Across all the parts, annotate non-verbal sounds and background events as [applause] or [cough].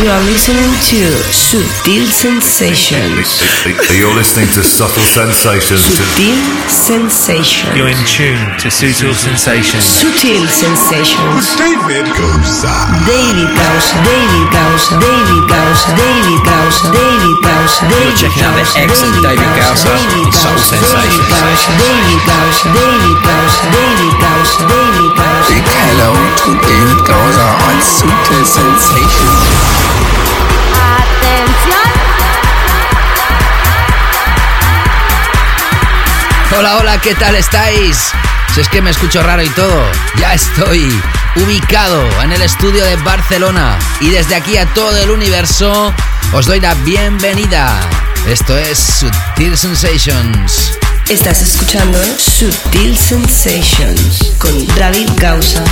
you are listening to Subtle Sensations. You're listening to Subtle Sensations. Subtle Sensations. You're in tune to Subtle Sensations. Subtle Sensations. David Goza. David Gausa, David Gausa, David Gausa, David Gausa, David Gausa, David checking out the Gausa, excellent David Gausa, David Subtle Gausa, Sensations. David Gausa, David Gausa, David Gausa, David Gausa. Big hello to David Gausa on Subtle Sensations. Hola, hola, ¿qué tal estáis? Si es que me escucho raro y todo, ya estoy ubicado en el estudio de Barcelona y desde aquí a todo el universo os doy la bienvenida. Esto es Sutil Sensations. Estás escuchando Subtle Sensations con David Gausa.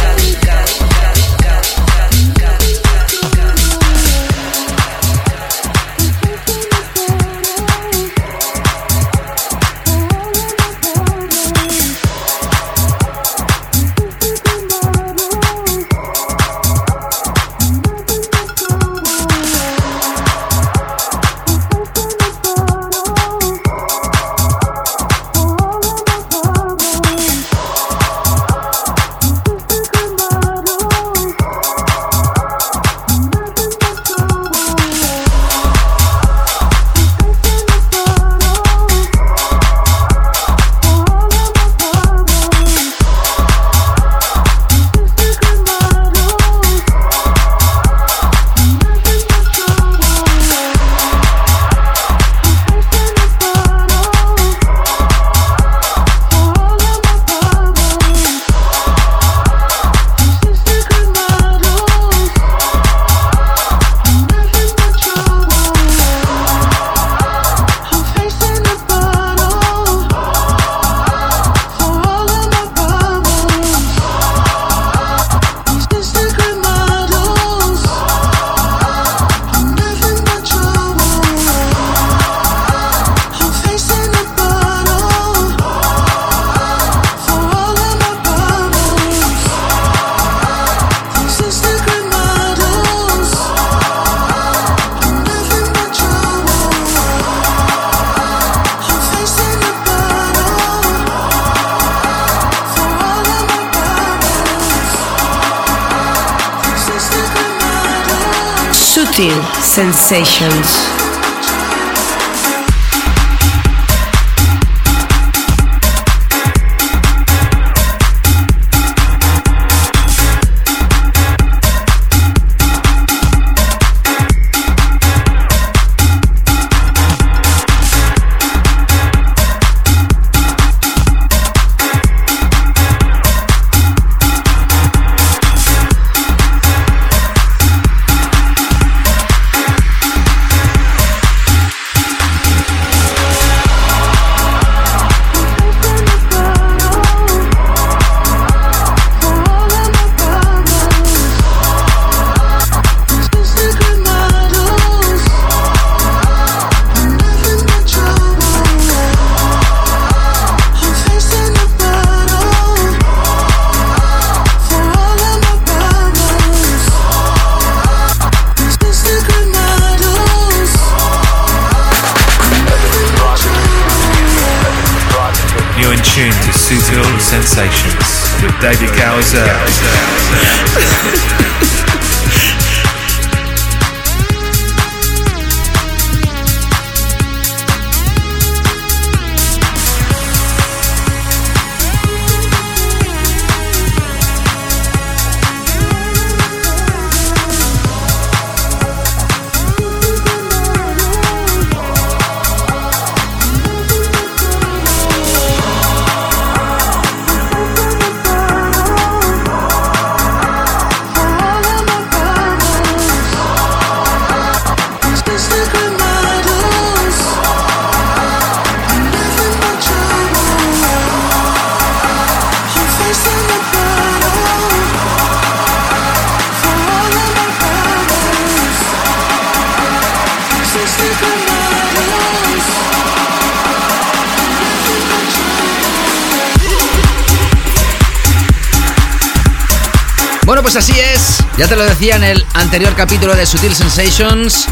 Ya te lo decía en el anterior capítulo de Sutil Sensations.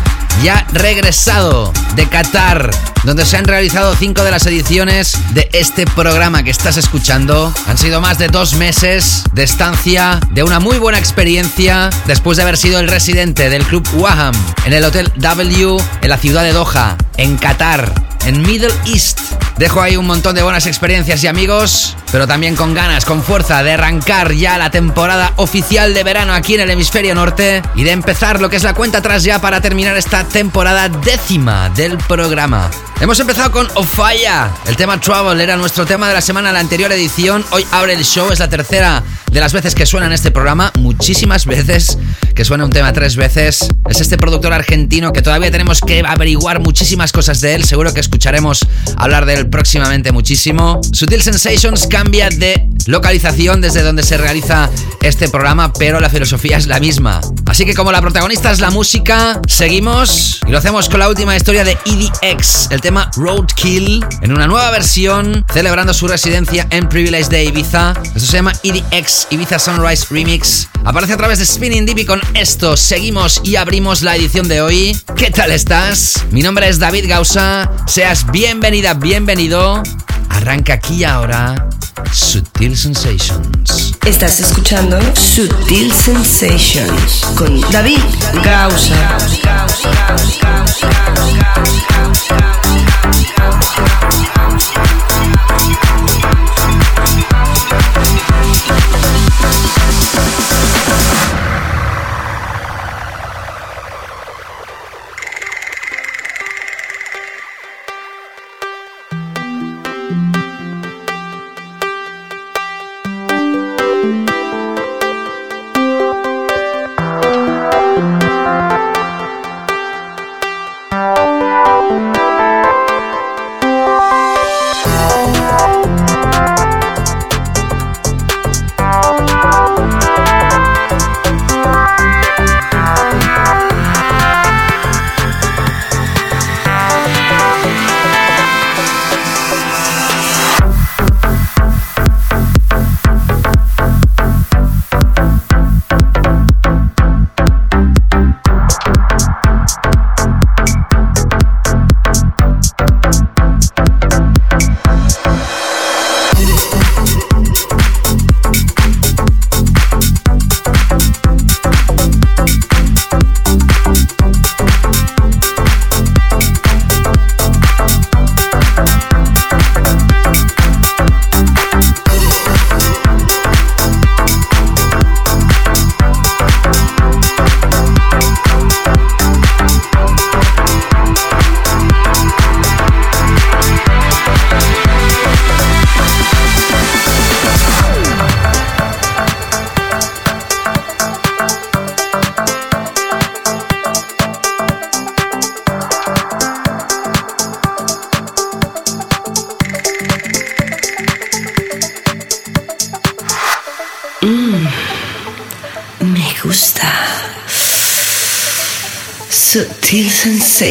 Ya regresado de Qatar, donde se han realizado cinco de las ediciones de este programa que estás escuchando. Han sido más de dos meses de estancia, de una muy buena experiencia, después de haber sido el residente del Club Waham en el Hotel W en la ciudad de Doha, en Qatar, en Middle East. Dejo ahí un montón de buenas experiencias y amigos, pero también con ganas, con fuerza de arrancar ya la temporada oficial de verano aquí en el hemisferio norte y de empezar lo que es la cuenta atrás ya para terminar esta temporada décima del programa. Hemos empezado con Ofaya. El tema Trouble era nuestro tema de la semana, la anterior edición. Hoy abre el show, es la tercera de las veces que suena en este programa. Muchísimas veces que suena un tema tres veces. Es este productor argentino que todavía tenemos que averiguar muchísimas cosas de él. Seguro que escucharemos hablar de él próximamente muchísimo. Sutil Sensations cambia de localización desde donde se realiza este programa, pero la filosofía es la misma. Así que como la protagonista es la música, seguimos y lo hacemos con la última historia de EDX, el tema Roadkill, en una nueva versión, celebrando su residencia en Privilege de Ibiza. Esto se llama EDX Ibiza Sunrise Remix. Aparece a través de Spinning Divi con esto. Seguimos y abrimos la edición de hoy. ¿Qué tal estás? Mi nombre es David Gausa. Seas bienvenida, bienvenido. Arranca aquí ahora Sutil Sensations. Estás escuchando Sutil Sensations con David Gausa.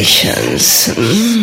Sensations. Mm.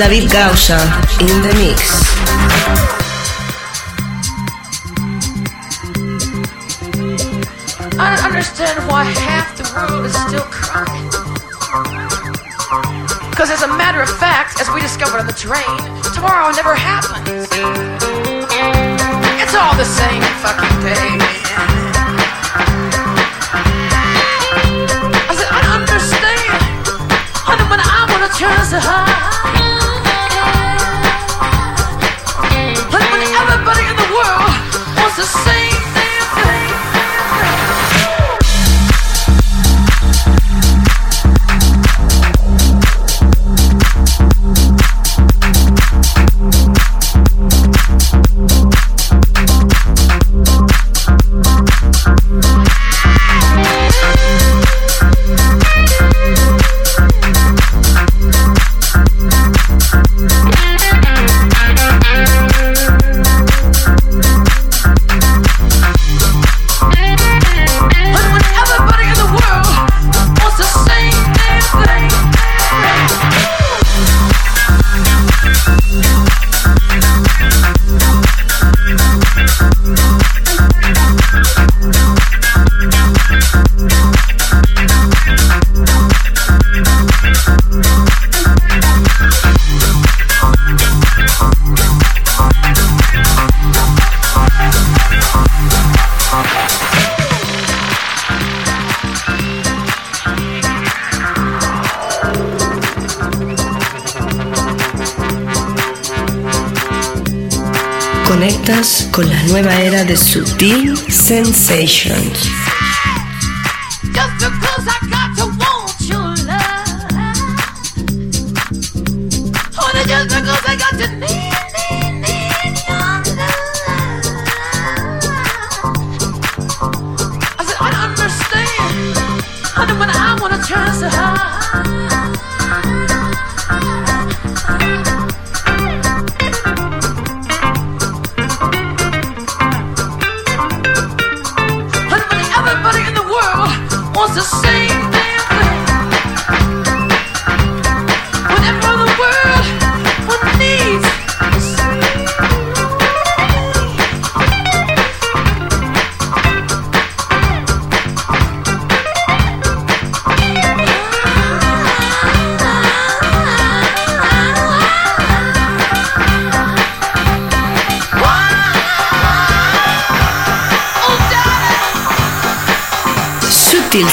David Gausa in the mix. I don't understand why half the world is still crying. Because as a matter of fact, as we discovered on the train, tomorrow never happens. It's all the same fucking day. I said, I don't understand. Honey, when I wanna turn so high. But Sutil Sensations.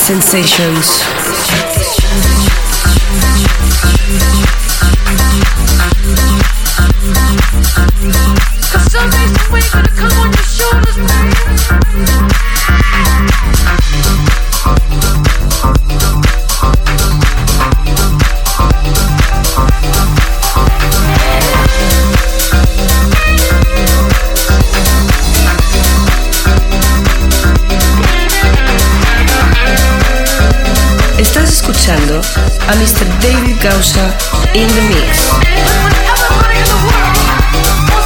Sensations.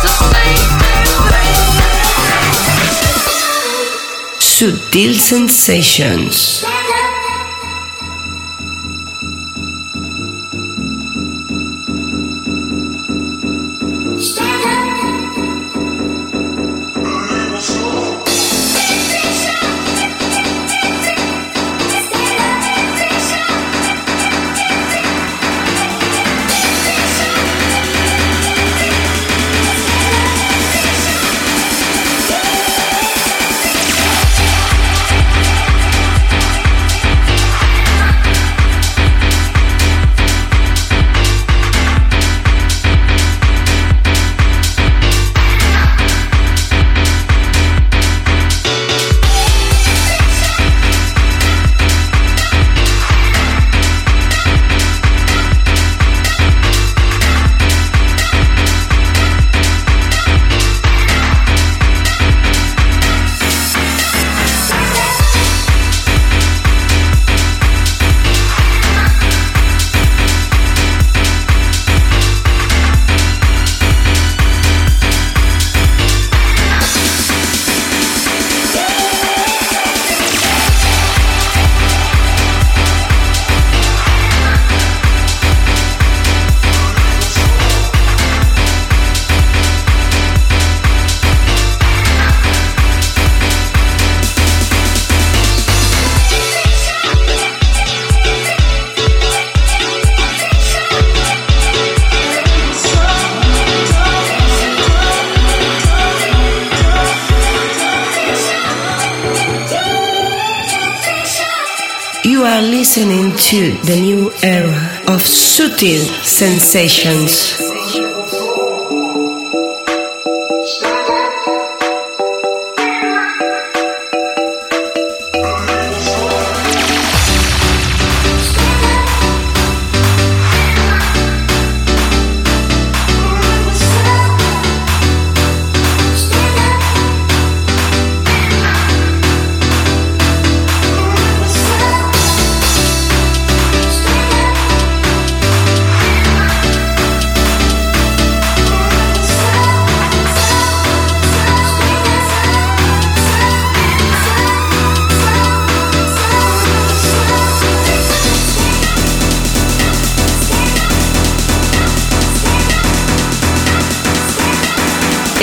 The same damn thing. Sutil Sensations. Sutil sensations.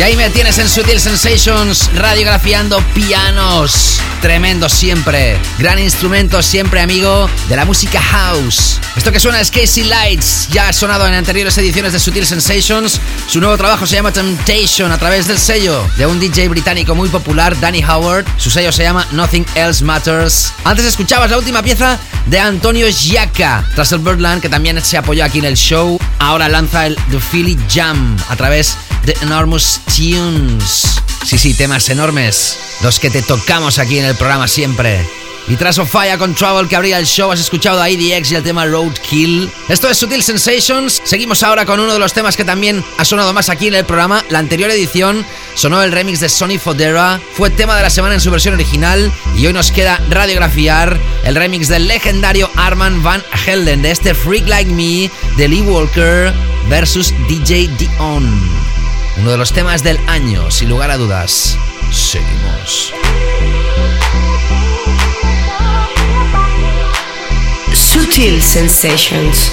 Y ahí me tienes en Sutil Sensations, radiografiando pianos. Tremendo siempre. Gran instrumento siempre, amigo, de la música house. Esto que suena es Casey Lights. Ya ha sonado en anteriores ediciones de Sutil Sensations. Su nuevo trabajo se llama Temptation a través del sello de un DJ británico muy popular, Danny Howard. Su sello se llama Nothing Else Matters. Antes escuchabas la última pieza de Antonio Giacca, tras el Birdland, que también se apoyó aquí en el show. Ahora lanza el The Philly Jam a través de Enormous Tunes. Sí, sí, temas enormes. Los que te tocamos aquí en el programa siempre. Y tras Of Fire con Trouble que abría el show, has escuchado a IDX y el tema Roadkill. Esto es Sutil Sensations. Seguimos ahora con uno de los temas que también ha sonado más aquí en el programa. La anterior edición sonó el remix de Sonny Fodera. Fue tema de la semana en su versión original. Y hoy nos queda radiografiar el remix del legendario Arman Van Helden de este Freak Like Me de Lee Walker versus DJ Dion. Uno de los temas del año, sin lugar a dudas. Seguimos. Sutil Sensations.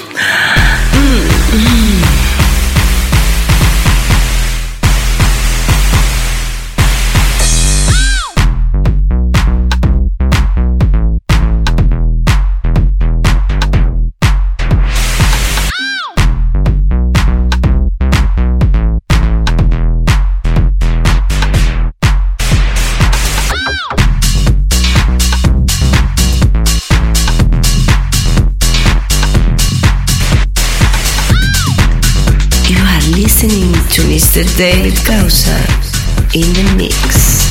Mr. David Gausa in the mix.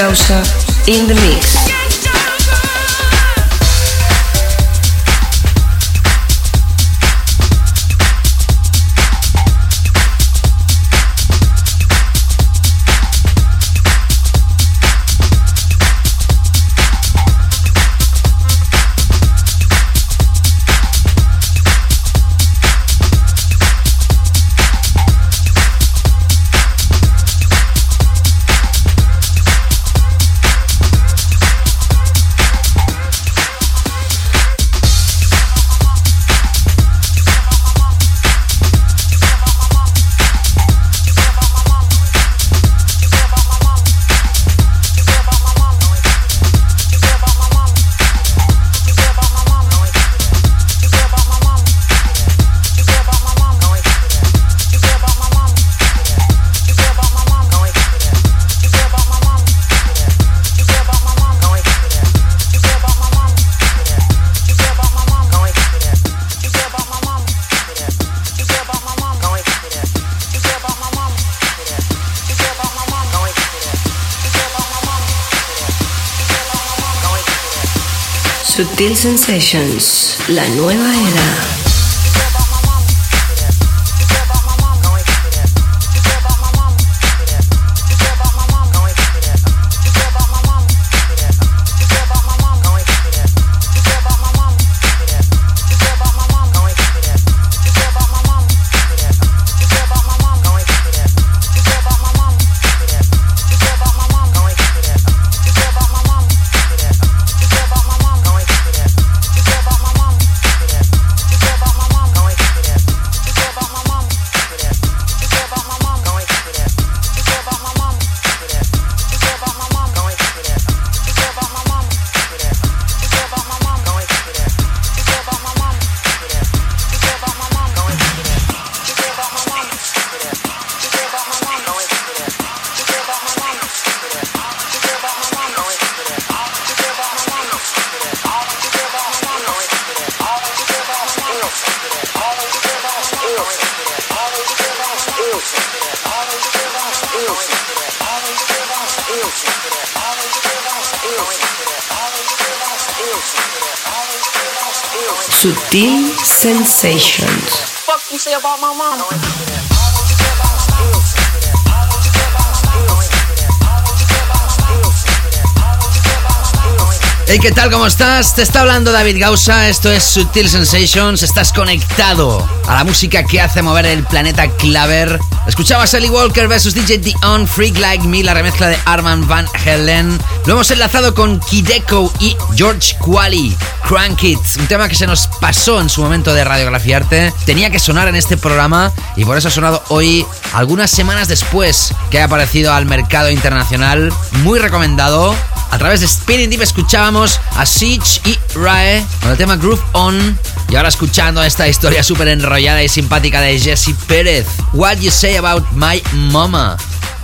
David Gausa in the Sutil Sensations, la nueva era. Sensations. Hey, ¿qué tal? ¿Cómo estás? Te está hablando David Gausa, esto es Sutil Sensations, estás conectado a la música que hace mover el planeta Claver. Escuchabas Ellie Walker vs DJ Dion, Freak Like Me, la remezcla de Arman Van Helen. Lo hemos enlazado con Kideko y George Quali, Crank It, un tema que se nos pasó en su momento de radiografiarte. Tenía que sonar en este programa y por eso ha sonado hoy, algunas semanas después que ha aparecido al mercado internacional. Muy recomendado. A través de Spinning Deep escuchábamos a Siege y Rae con el tema Groove On. Y ahora escuchando esta historia súper enrollada y simpática de Jesse Pérez. What you say about my mama?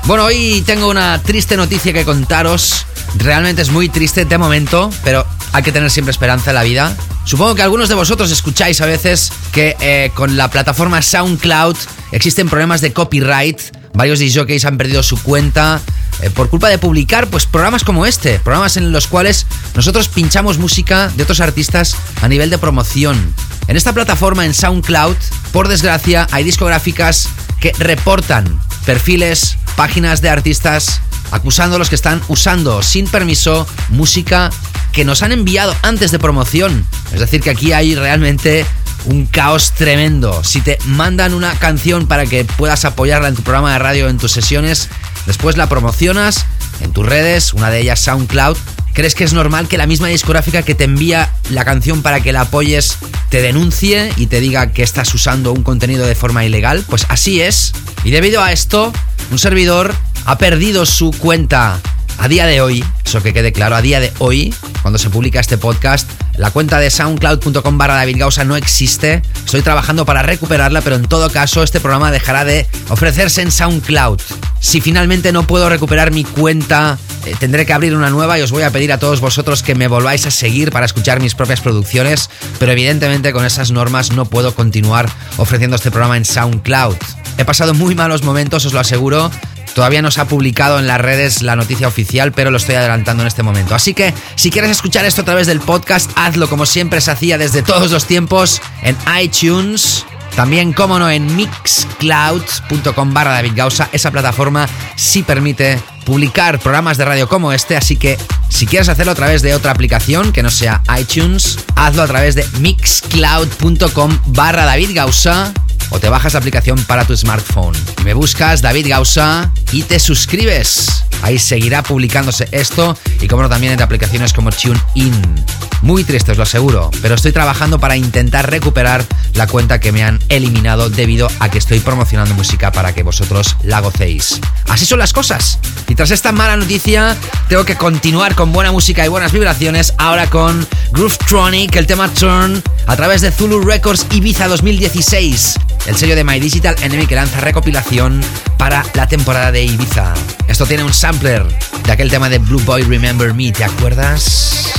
Bueno, hoy tengo una triste noticia que contaros. Realmente es muy triste de momento, pero hay que tener siempre esperanza en la vida. Supongo que algunos de vosotros escucháis a veces que eh, con la plataforma SoundCloud existen problemas de copyright. Varios DJs han perdido su cuenta eh, por culpa de publicar pues programas como este, programas en los cuales nosotros pinchamos música de otros artistas a nivel de promoción. En esta plataforma en SoundCloud, por desgracia, hay discográficas que reportan perfiles, páginas de artistas acusándolos que están usando sin permiso música que nos han enviado antes de promoción. Es decir, que aquí hay realmente un caos tremendo. Si te mandan una canción para que puedas apoyarla en tu programa de radio, en tus sesiones, después la promocionas en tus redes, una de ellas SoundCloud, ¿crees que es normal que la misma discográfica que te envía la canción para que la apoyes te denuncie y te diga que estás usando un contenido de forma ilegal? Pues así es. Y debido a esto, un servidor ha perdido su cuenta a día de hoy, eso que quede claro, a día de hoy, cuando se publica este podcast, la cuenta de soundcloud.com barra David Gausa no existe. Estoy trabajando para recuperarla, pero en todo caso este programa dejará de ofrecerse en SoundCloud. Si finalmente no puedo recuperar mi cuenta, eh, tendré que abrir una nueva y os voy a pedir a todos vosotros que me volváis a seguir para escuchar mis propias producciones, pero evidentemente con esas normas no puedo continuar ofreciendo este programa en SoundCloud. He pasado muy malos momentos, os lo aseguro, Todavía no se ha publicado en las redes la noticia oficial, pero lo estoy adelantando en este momento. Así que si quieres escuchar esto a través del podcast, hazlo como siempre se hacía desde todos los tiempos en iTunes. También, como no, en mixcloud.com barra David Gausa. Esa plataforma sí permite publicar programas de radio como este, así que si quieres hacerlo a través de otra aplicación que no sea iTunes, hazlo a través de mixcloud.com barra David Gausa o te bajas la aplicación para tu smartphone. Me buscas David Gausa y te suscribes. Ahí seguirá publicándose esto y como no también en aplicaciones como TuneIn. Muy triste, os lo aseguro, pero estoy trabajando para intentar recuperar la cuenta que me han eliminado debido a que estoy promocionando música para que vosotros la gocéis. Así son las cosas. Y tras esta mala noticia, tengo que continuar con buena música y buenas vibraciones, ahora con Groovetronic, el tema Turn, a través de Zulu Records Ibiza 2016 el sello de My Digital Enemy que lanza recopilación para la temporada de Ibiza. Esto tiene un sampler de aquel tema de Blue Boy Remember Me, ¿te acuerdas?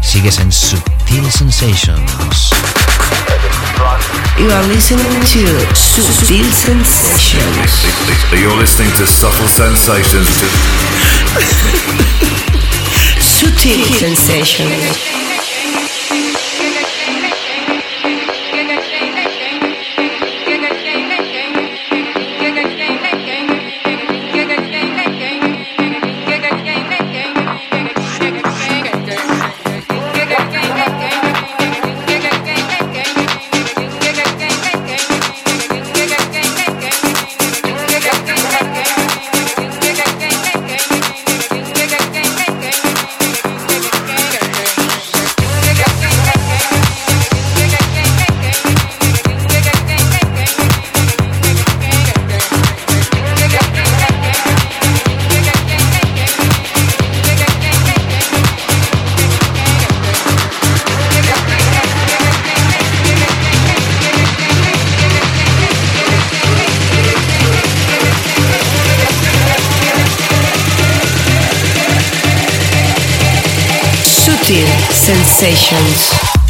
Sigues en Sutil Sensations. You are listening to Sutil Sensations. You're listening to Subtle Sensations. Sutil Sensations. Sensations.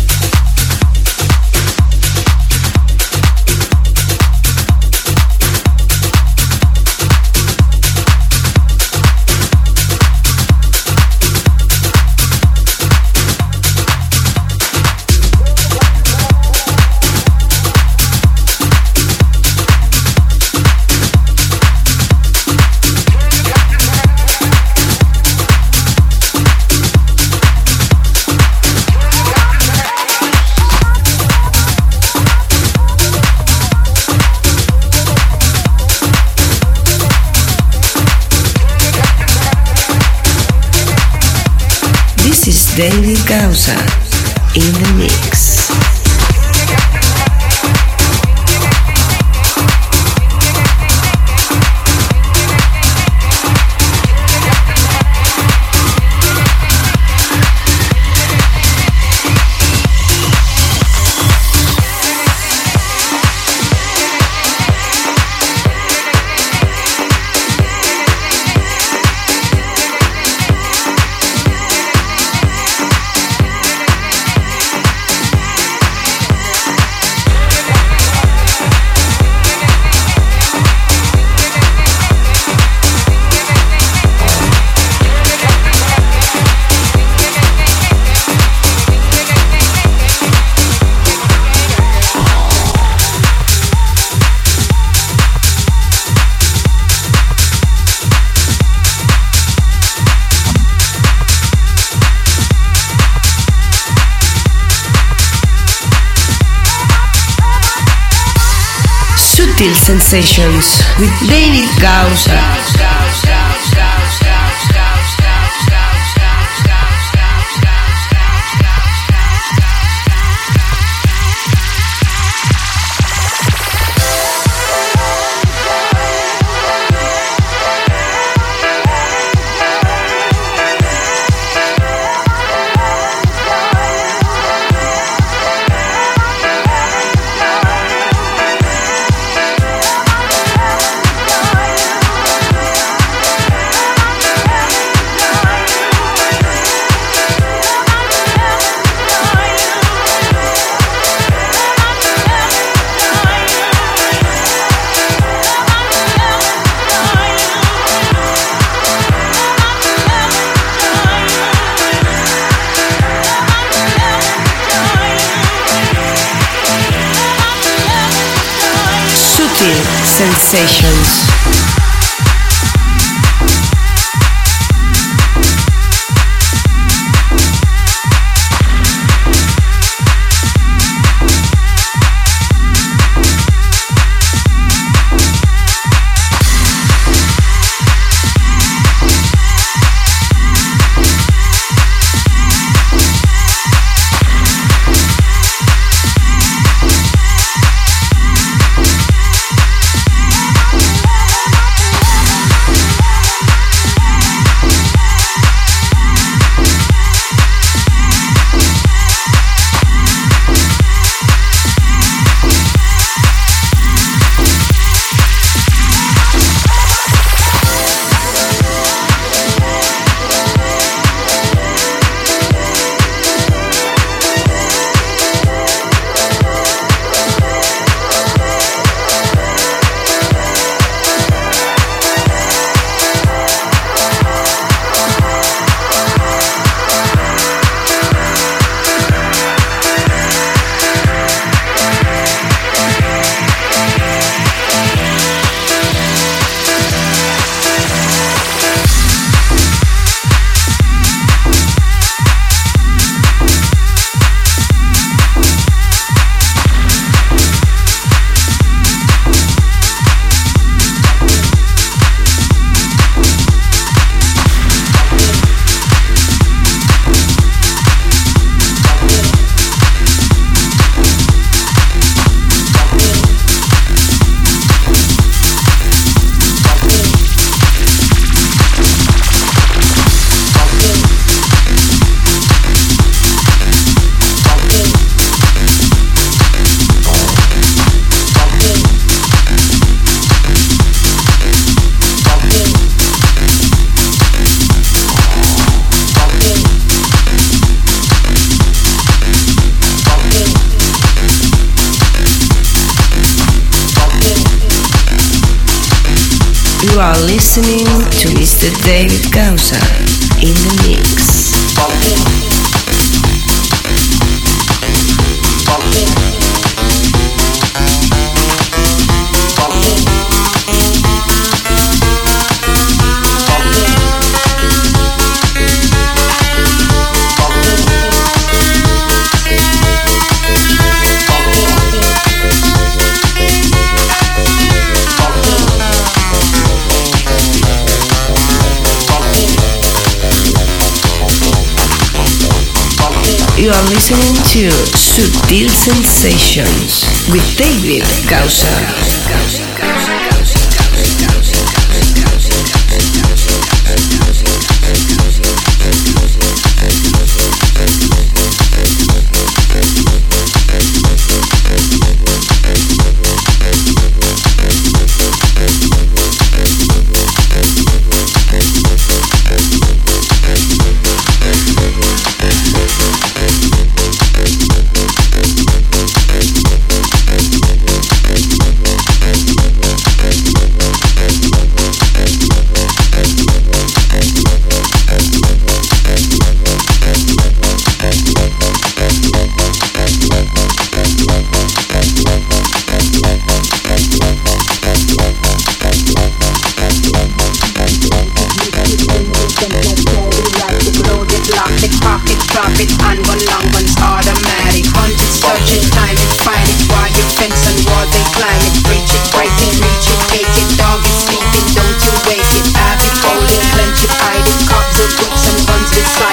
this.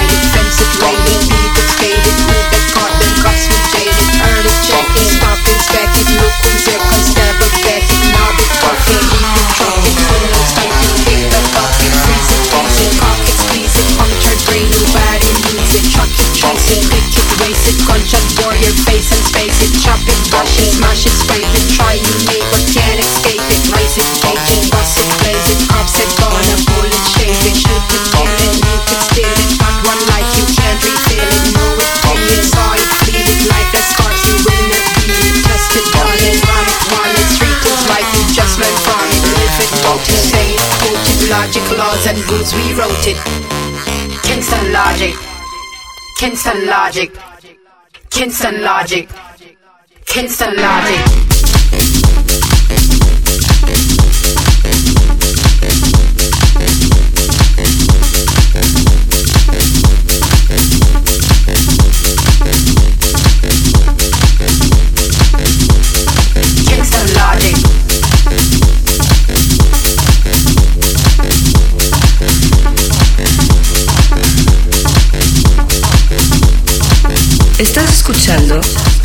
Kingston Logic. Kingston Logic. Kingston Logic. escuchando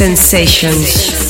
Sutil Sensations.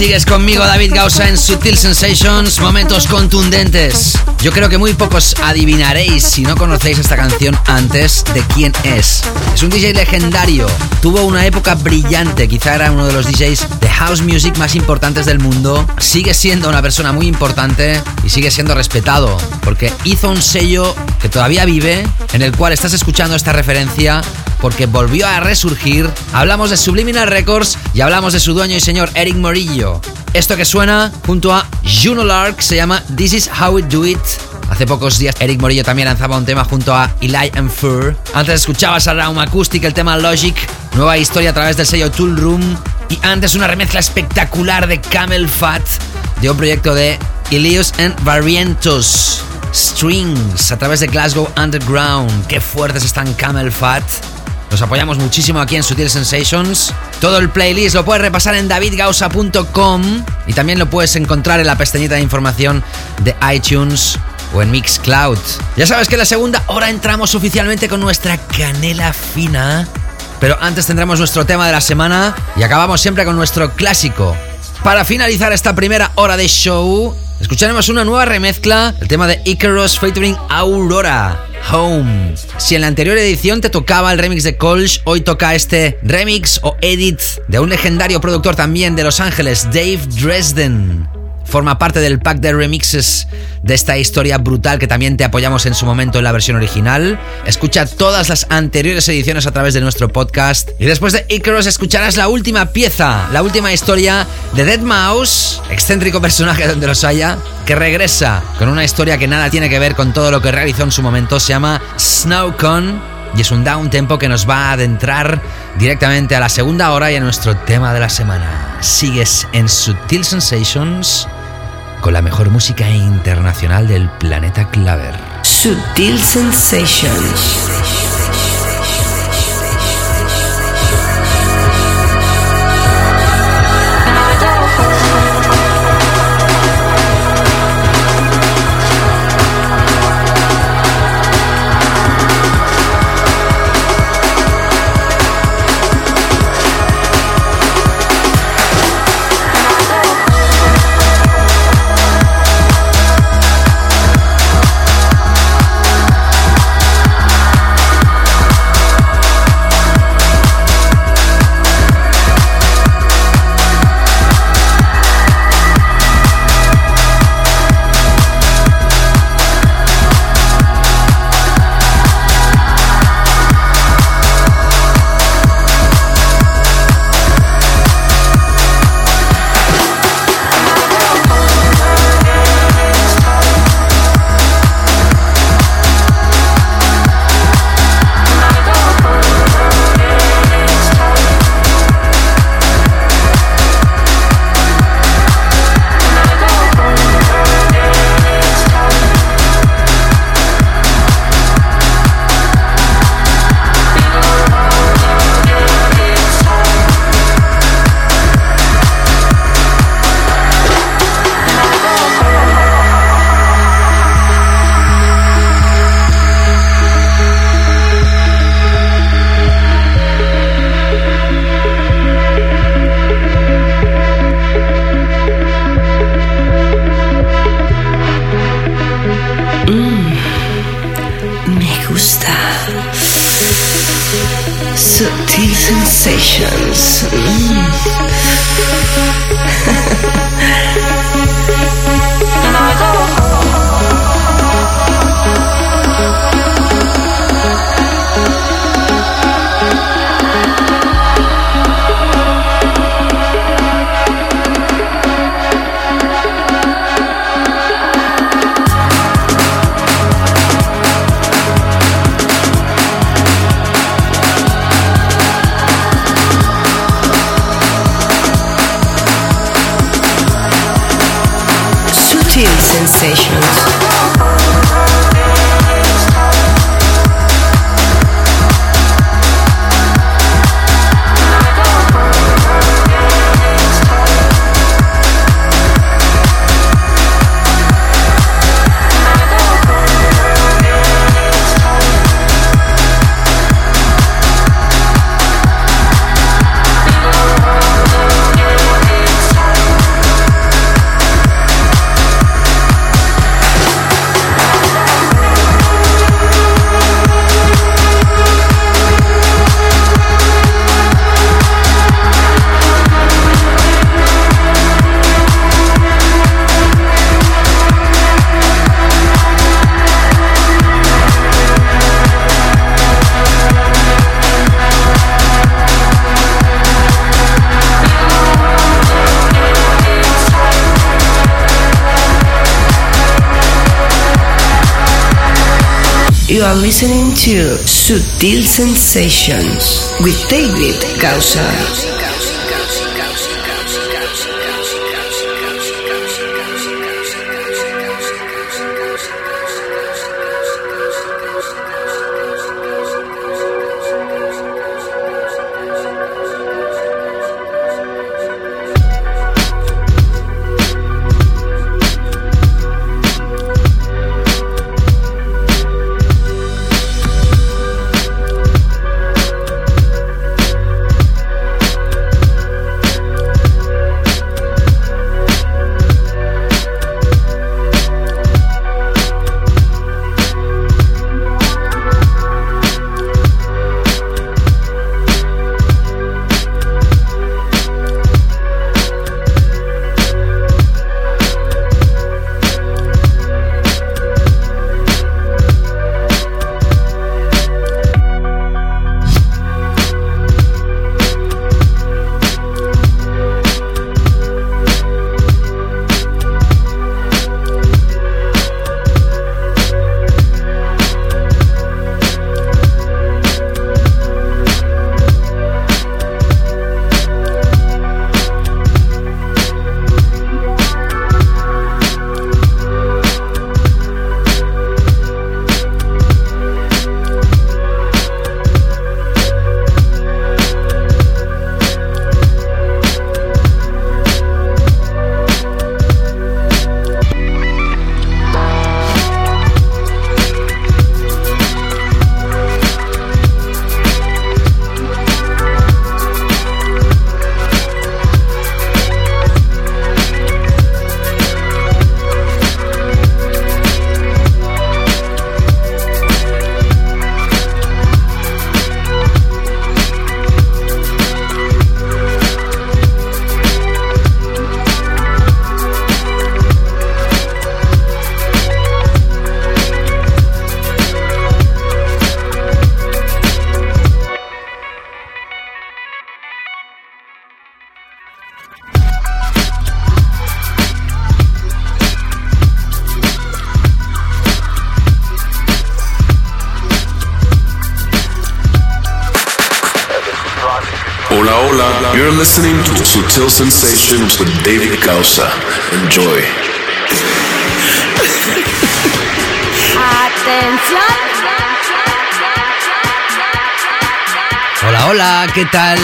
Sigues conmigo, David Gausa, en Sutil Sensations, momentos contundentes. Yo creo que muy pocos adivinaréis si no conocéis esta canción antes de quién es. Es un DJ legendario, tuvo una época brillante, quizá era uno de los DJs de house music más importantes del mundo. Sigue siendo una persona muy importante y sigue siendo respetado, porque hizo un sello que todavía vive, en el cual estás escuchando esta referencia porque volvió a resurgir. Hablamos de Subliminal Records y hablamos de su dueño y señor Eric Morillo. Esto que suena junto a Juno Lark se llama This Is How We Do It. Hace pocos días Eric Morillo también lanzaba un tema junto a Eli and Fur. Antes escuchabas a Raum Acoustic el tema Logic, nueva historia a través del sello Tool Room. Y antes una remezcla espectacular de Camel Fat de un proyecto de Ilios and Varientos. Strings a través de Glasgow Underground. Qué fuertes están Camel Fat. Nos apoyamos muchísimo aquí en Sutil Sensations. Todo el playlist lo puedes repasar en davidgausa.com y también lo puedes encontrar en la pestañita de información de iTunes o en Mixcloud. Ya sabes que en la segunda hora entramos oficialmente con nuestra canela fina. Pero antes tendremos nuestro tema de la semana y acabamos siempre con nuestro clásico. Para finalizar esta primera hora de show, escucharemos una nueva remezcla, el tema de Icarus featuring Aurora. Home. Si en la anterior edición te tocaba el remix de Colch, hoy toca este remix o edit de un legendario productor también de Los Ángeles, Dave Dresden forma parte del pack de remixes de esta historia brutal que también te apoyamos en su momento en la versión original. Escucha todas las anteriores ediciones a través de nuestro podcast. Y después de Icarus escucharás la última pieza, la última historia de Dead Mouse, excéntrico personaje donde los haya, que regresa con una historia que nada tiene que ver con todo lo que realizó en su momento. Se llama Snowcon y es un down tempo que nos va a adentrar directamente a la segunda hora y a nuestro tema de la semana. Sigues en Sutil Sensations con la mejor música internacional del planeta Claver. Sutil Sensations. To Sutil Sensations with David Gausser. listening to Sutil Sensations with David Causa. Enjoy. Atención. Hola, hola, ¿qué tal?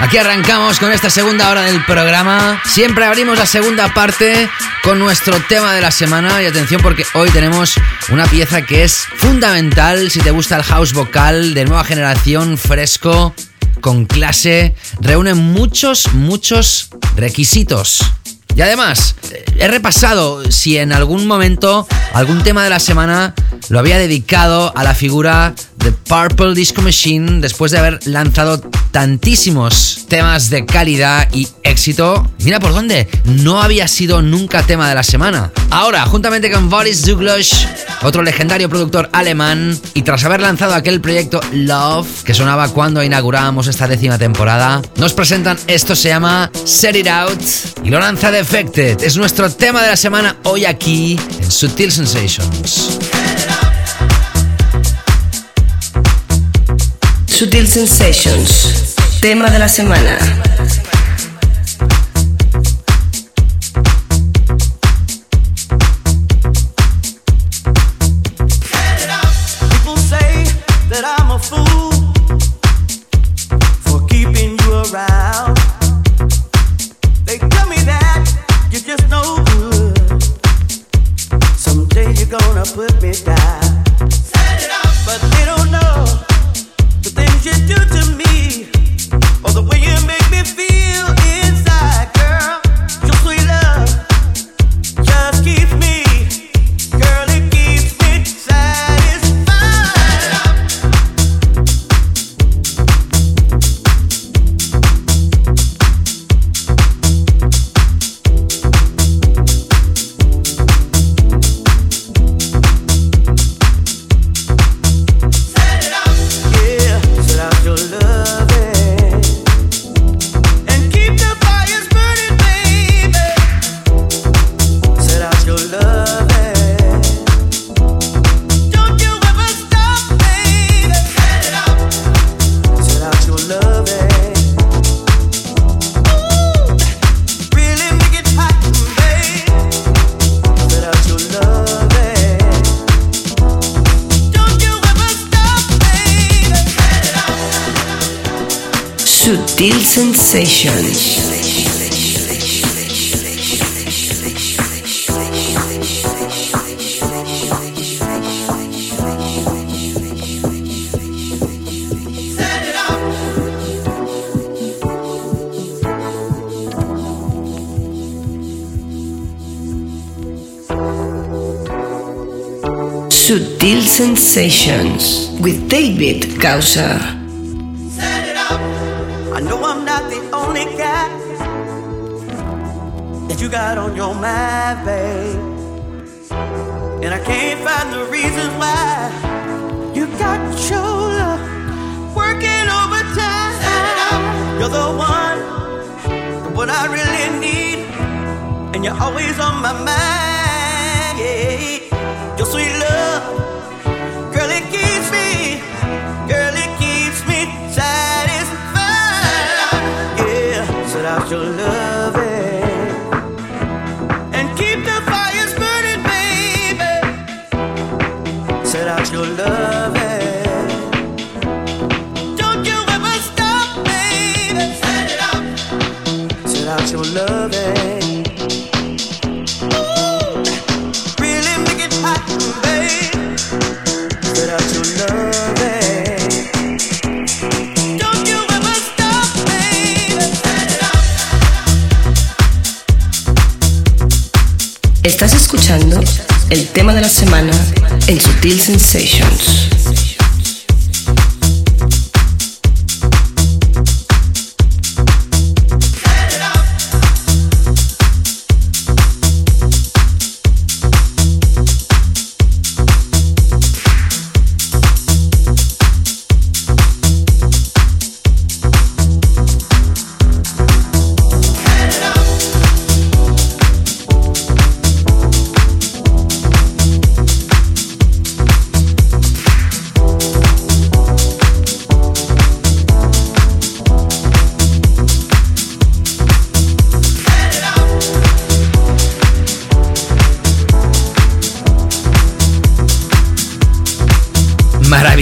Aquí arrancamos con esta segunda hora del programa. Siempre abrimos la segunda parte con nuestro tema de la semana y atención porque hoy tenemos una pieza que es fundamental si te gusta el house vocal de nueva generación, fresco, con clase, reúne muchos, muchos requisitos. Y además, he repasado si en algún momento algún tema de la semana lo había dedicado a la figura The Purple Disco Machine, después de haber lanzado tantísimos temas de calidad y éxito, mira por dónde, no había sido nunca tema de la semana. Ahora, juntamente con Boris Douglas, otro legendario productor alemán, y tras haber lanzado aquel proyecto Love, que sonaba cuando inaugurábamos esta décima temporada, nos presentan esto se llama Set It Out y lo lanza Defected. Es nuestro tema de la semana hoy aquí en Sutil Sensations. Sutil Sensations, tema de la semana. Sensations with David Causa. I know I'm not the only guy that you got on your mind, babe. And I can't find the reasons why you got your love working overtime. You're the one, I really need, and you're always on my mind. Yeah. Your sweet love your love. El tema de la semana en Sutil Sensations.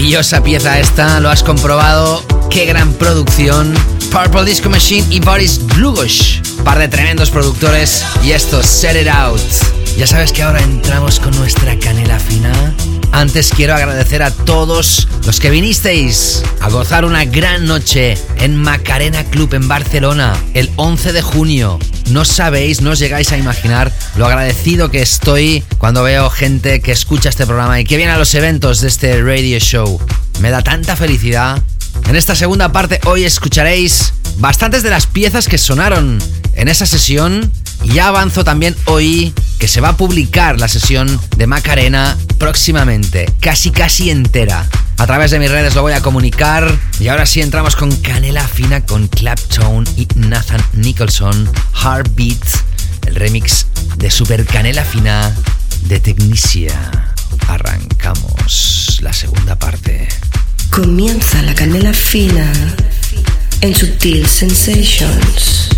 Maravillosa pieza esta, lo has comprobado. Qué gran producción. Purple Disco Machine y Boris Dlugosh. Par de tremendos productores. Y esto, Set It Out. Ya sabes que ahora entramos con nuestra canela fina. Antes quiero agradecer a todos los que vinisteis a gozar una gran noche en Macarena Club en Barcelona el 11 de junio. No sabéis, no os llegáis a imaginar lo agradecido que estoy cuando veo gente que escucha este programa y que viene a los eventos de este radio show. me da tanta felicidad. En esta segunda parte hoy escucharéis bastantes de las piezas que sonaron en esa sesión ya avanzo también hoy que se va a publicar la sesión de Macarena próximamente, casi casi entera. A través de mis redes lo voy a comunicar. Y ahora sí entramos con Canela Fina, con Claptone y Nathan Nicholson, Heartbeat, el remix de Super Canela Fina de Technicia. Arrancamos la segunda parte. Comienza la canela fina en Sutil Sensations.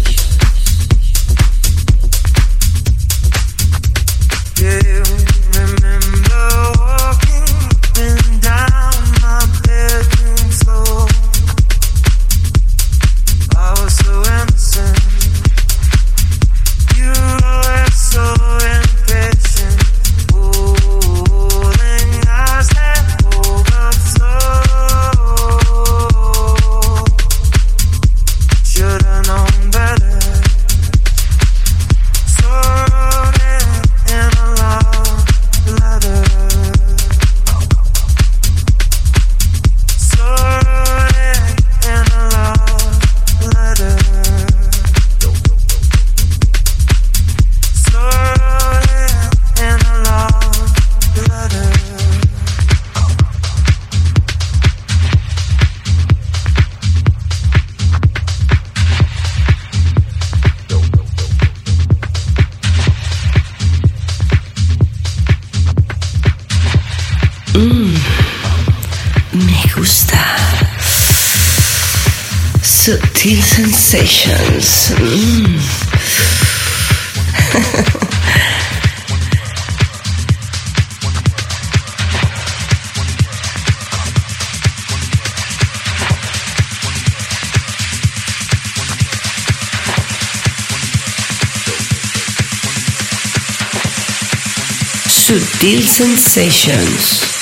Subtle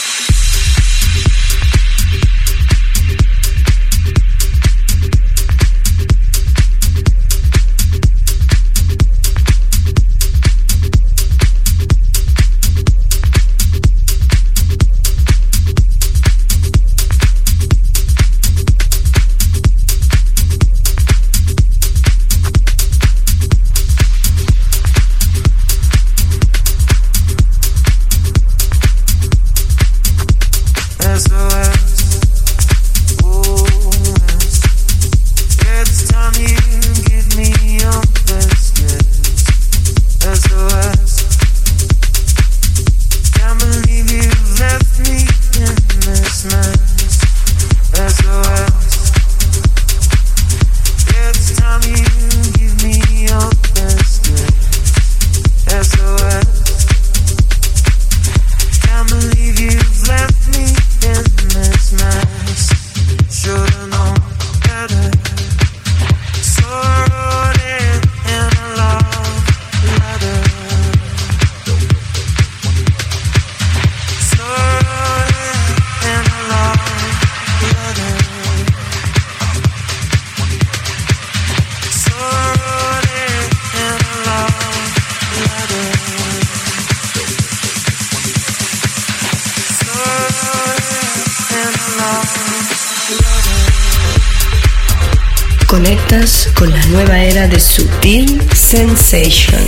sensations.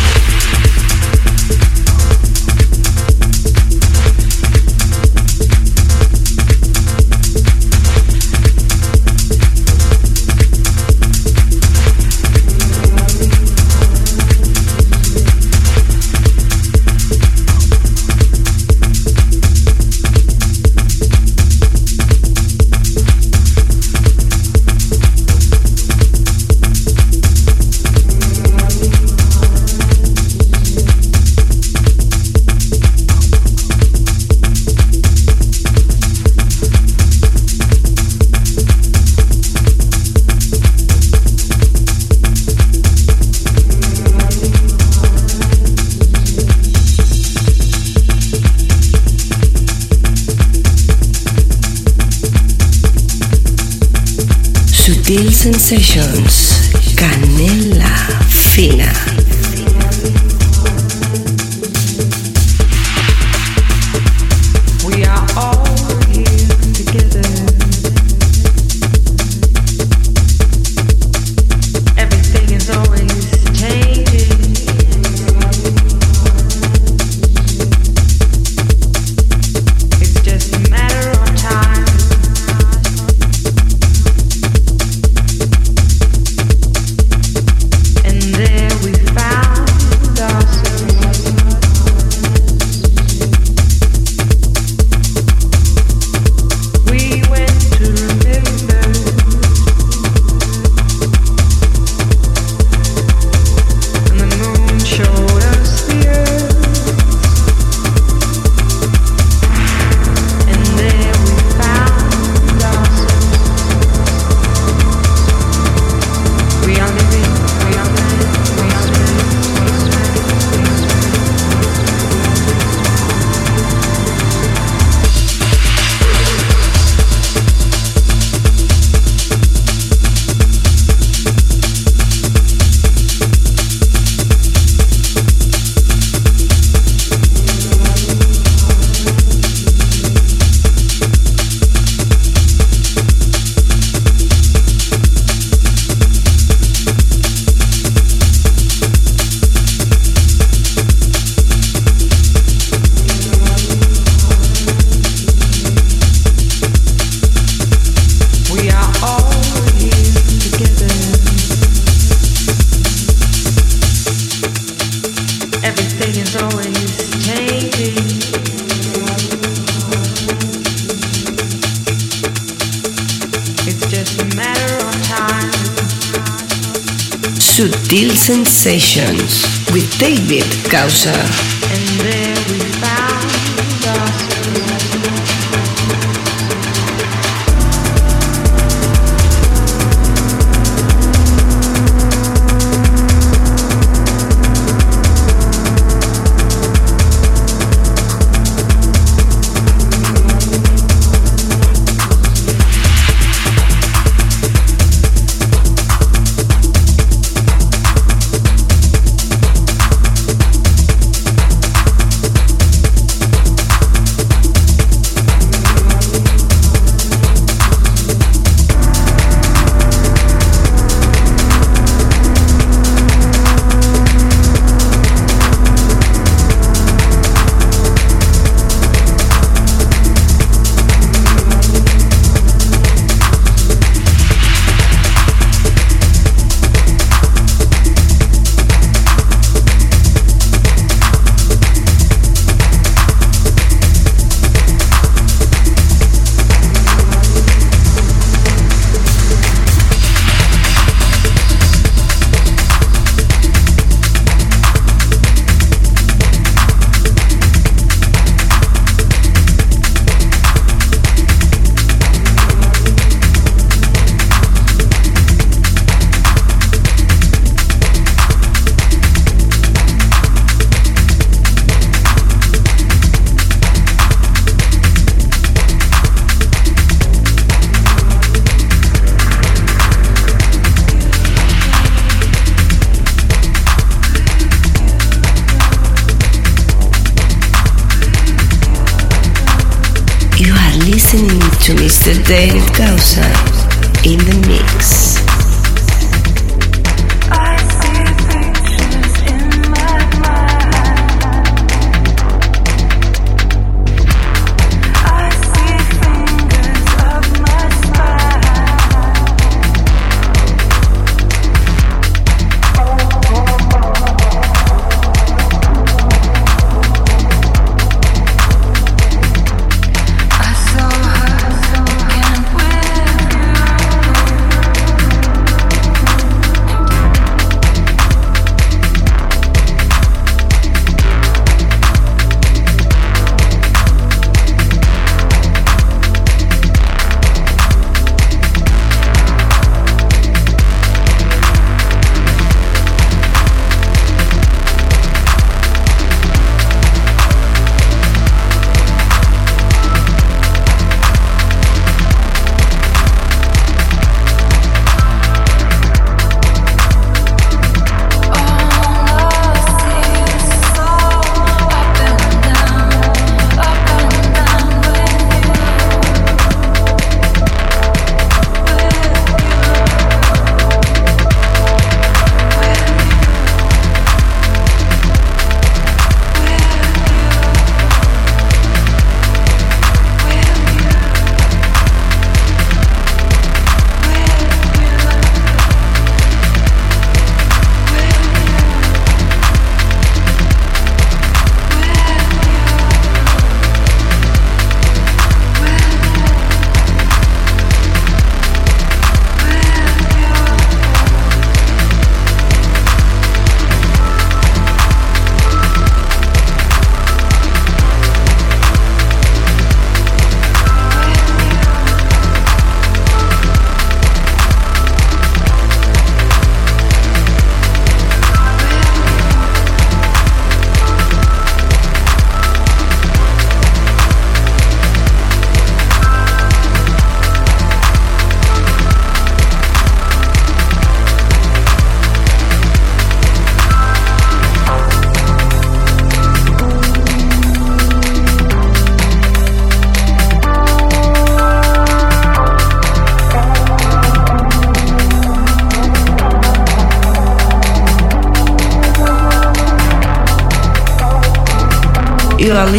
Sensations, Canela Fina. Causa. David Gausa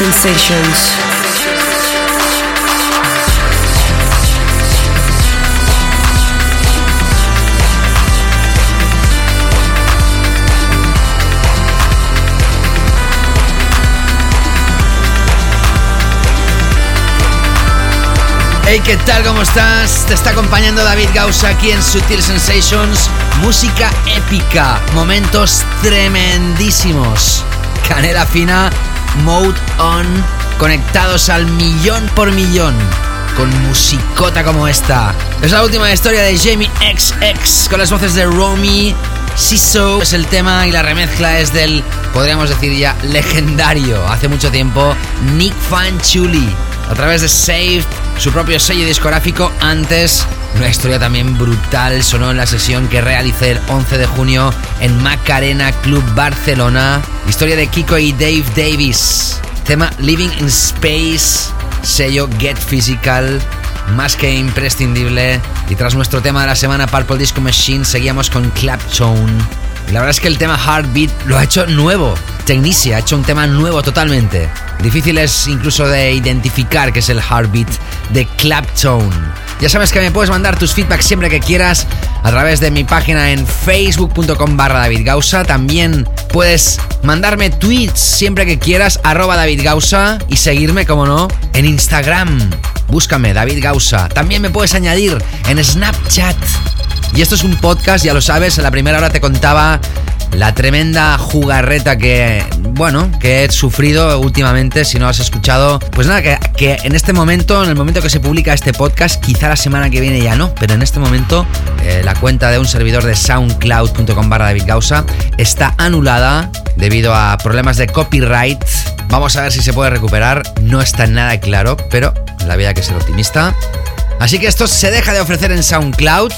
Sensations. Hey, ¿qué tal? ¿Cómo estás? Te está acompañando David Gausa aquí en Sutil Sensations. Música épica, momentos tremendísimos. Canela fina Mode On, conectados al millón por millón, con musicota como esta. Es la última historia de Jamie XX, con las voces de Romy, Siso es el tema y la remezcla es del, podríamos decir ya, legendario, hace mucho tiempo, Nick Fanchuli, a través de Saved, su propio sello discográfico antes una historia también brutal sonó en la sesión que realicé el 11 de junio en Macarena Club Barcelona. Historia de Kiko y Dave Davis. Tema Living in Space, sello Get Physical, más que imprescindible. Y tras nuestro tema de la semana, Purple Disco Machine, seguíamos con Claptone. Y la verdad es que el tema Heartbeat lo ha hecho nuevo. Technicia ha hecho un tema nuevo totalmente. Difícil es incluso de identificar que es el Heartbeat de Claptone. Ya sabes que me puedes mandar tus feedbacks siempre que quieras a través de mi página en facebook.com barra David Gausa. También puedes mandarme tweets siempre que quieras, arroba David Gausa y seguirme, como no, en Instagram. Búscame, David Gausa. También me puedes añadir en Snapchat. Y esto es un podcast, ya lo sabes, en la primera hora te contaba la tremenda jugarreta que, bueno, que he sufrido últimamente. Si no has escuchado, pues nada, que, en este momento, en el momento que se publica este podcast, quizá la semana que viene ya no, pero en este momento eh, la cuenta de un servidor de soundcloud.com barra David Gausa está anulada debido a problemas de copyright. Vamos a ver si se puede recuperar. No está nada claro, pero la vida hay que ser optimista. Así que esto se deja de ofrecer en SoundCloud.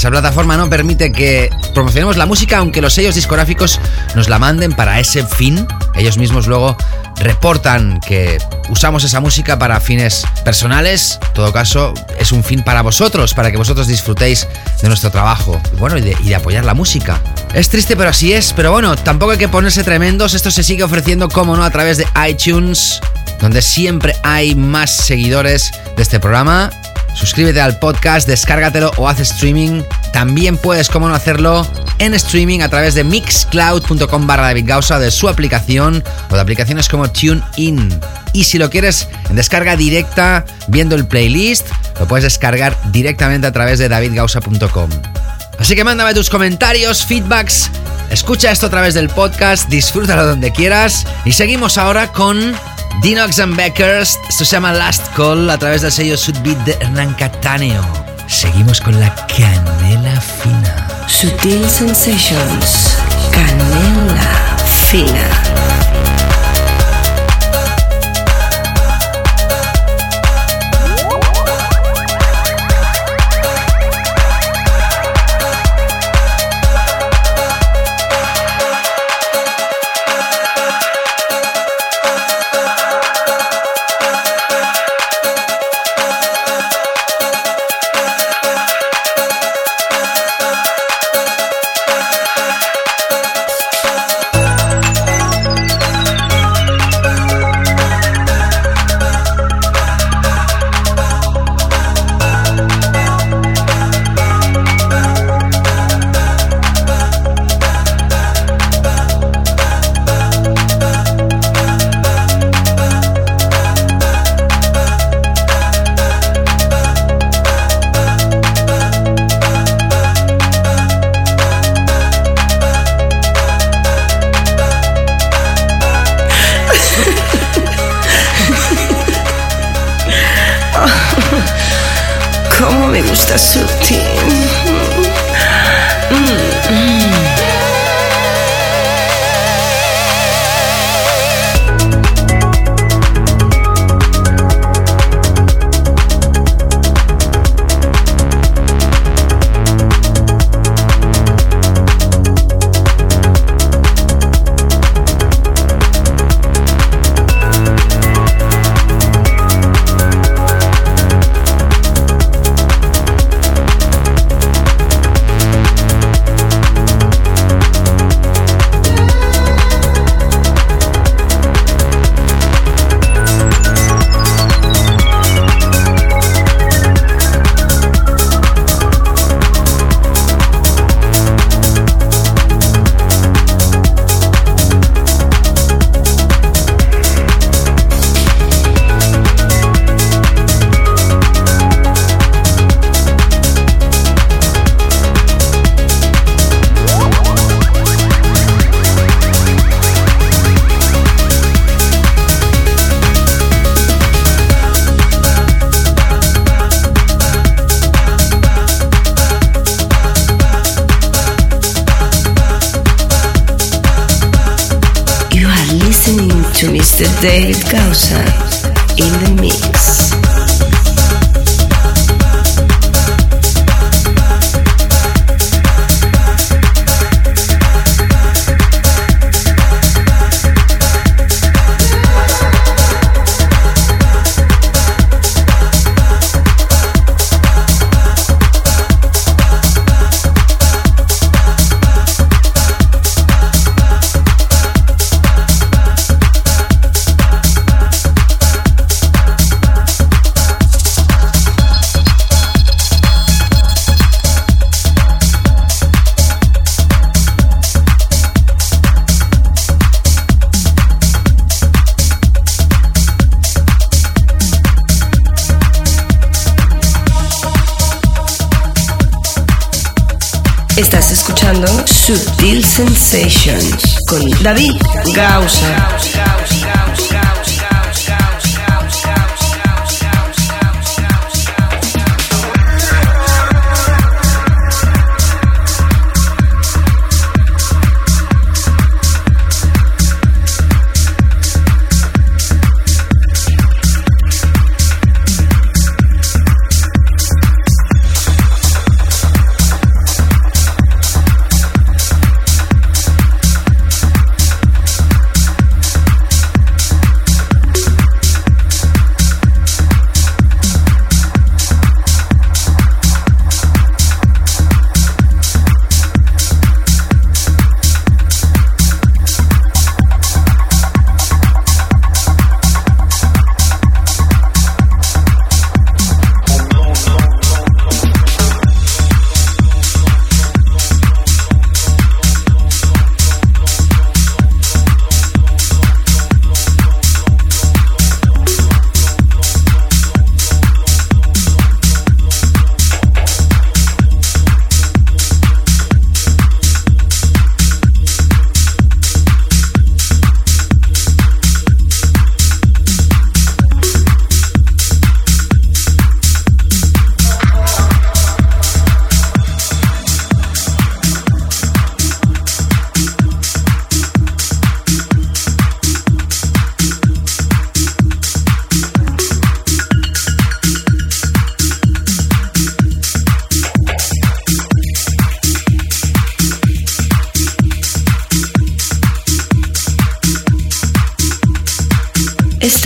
Esa plataforma no permite que promocionemos la música aunque los sellos discográficos nos la manden para ese fin. Ellos mismos luego reportan que usamos esa música para fines personales. En todo caso, es un fin para vosotros, para que vosotros disfrutéis de nuestro trabajo bueno, y de, y de apoyar la música. Es triste, pero así es. Pero bueno, tampoco hay que ponerse tremendos. Esto se sigue ofreciendo, como no, a través de iTunes, donde siempre hay más seguidores de este programa. Suscríbete al podcast, descárgatelo o haz streaming. También puedes, como no hacerlo, en streaming a través de mixcloud.com barra David Gausa de su aplicación o de aplicaciones como TuneIn. Y si lo quieres en descarga directa, viendo el playlist, lo puedes descargar directamente a través de davidgausa.com. Así que mándame tus comentarios, feedbacks, escucha esto a través del podcast, disfrútalo donde quieras y seguimos ahora con Dinox and Beckers, esto se llama Last Call a través del sello Sudbeat de Hernán Cataneo. Seguimos con la canela fina. Sutil Sensations, canela fina. David Gausa.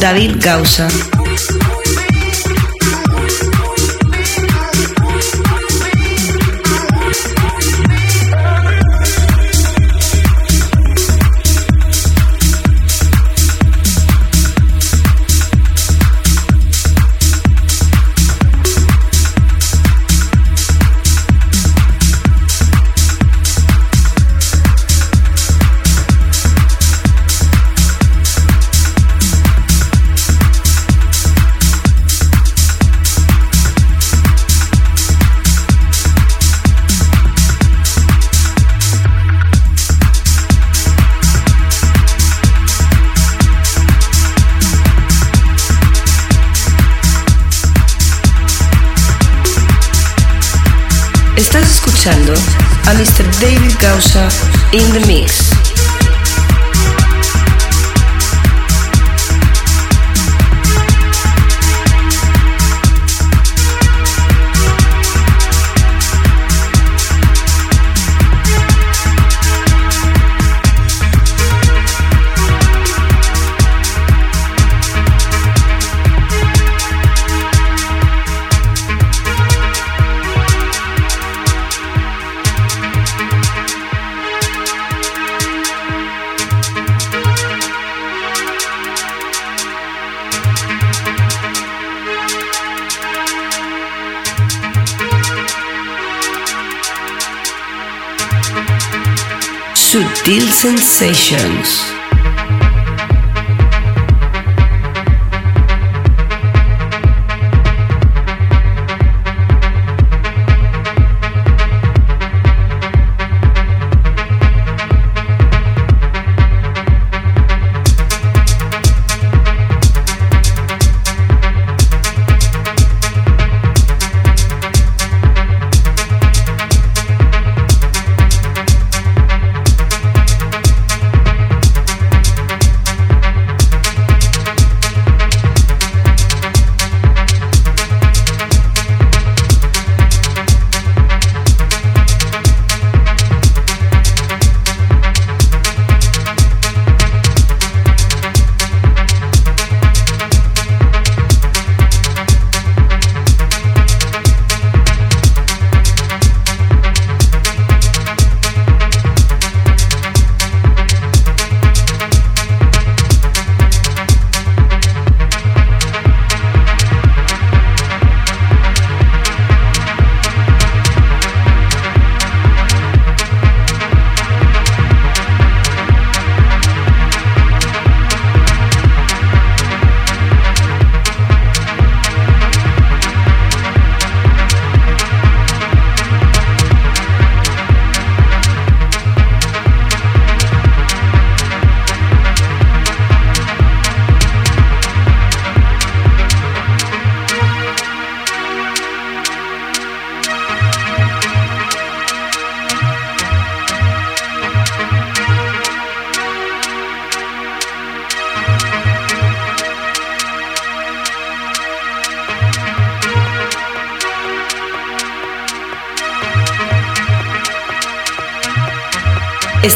David Gausa. Sutil Sensations.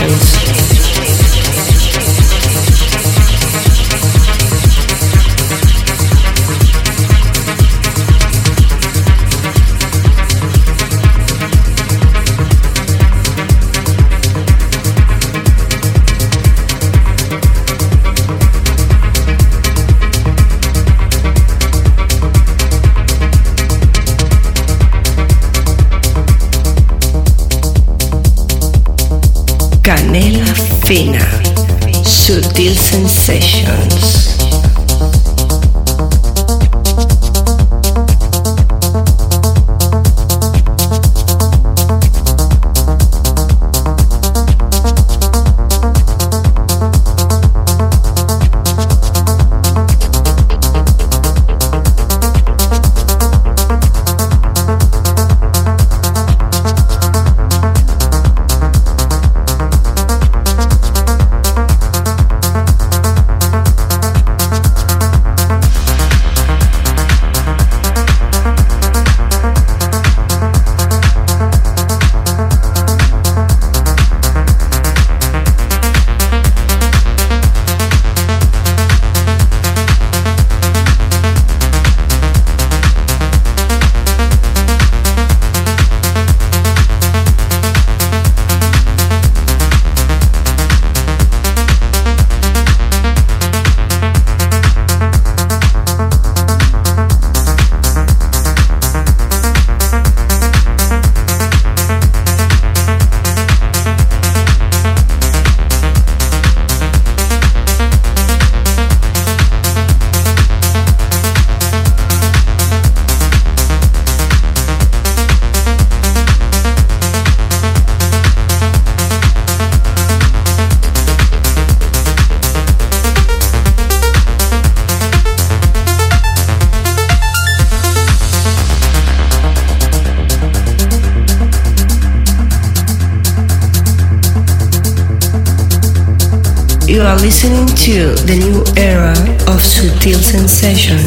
Sensations. Sutil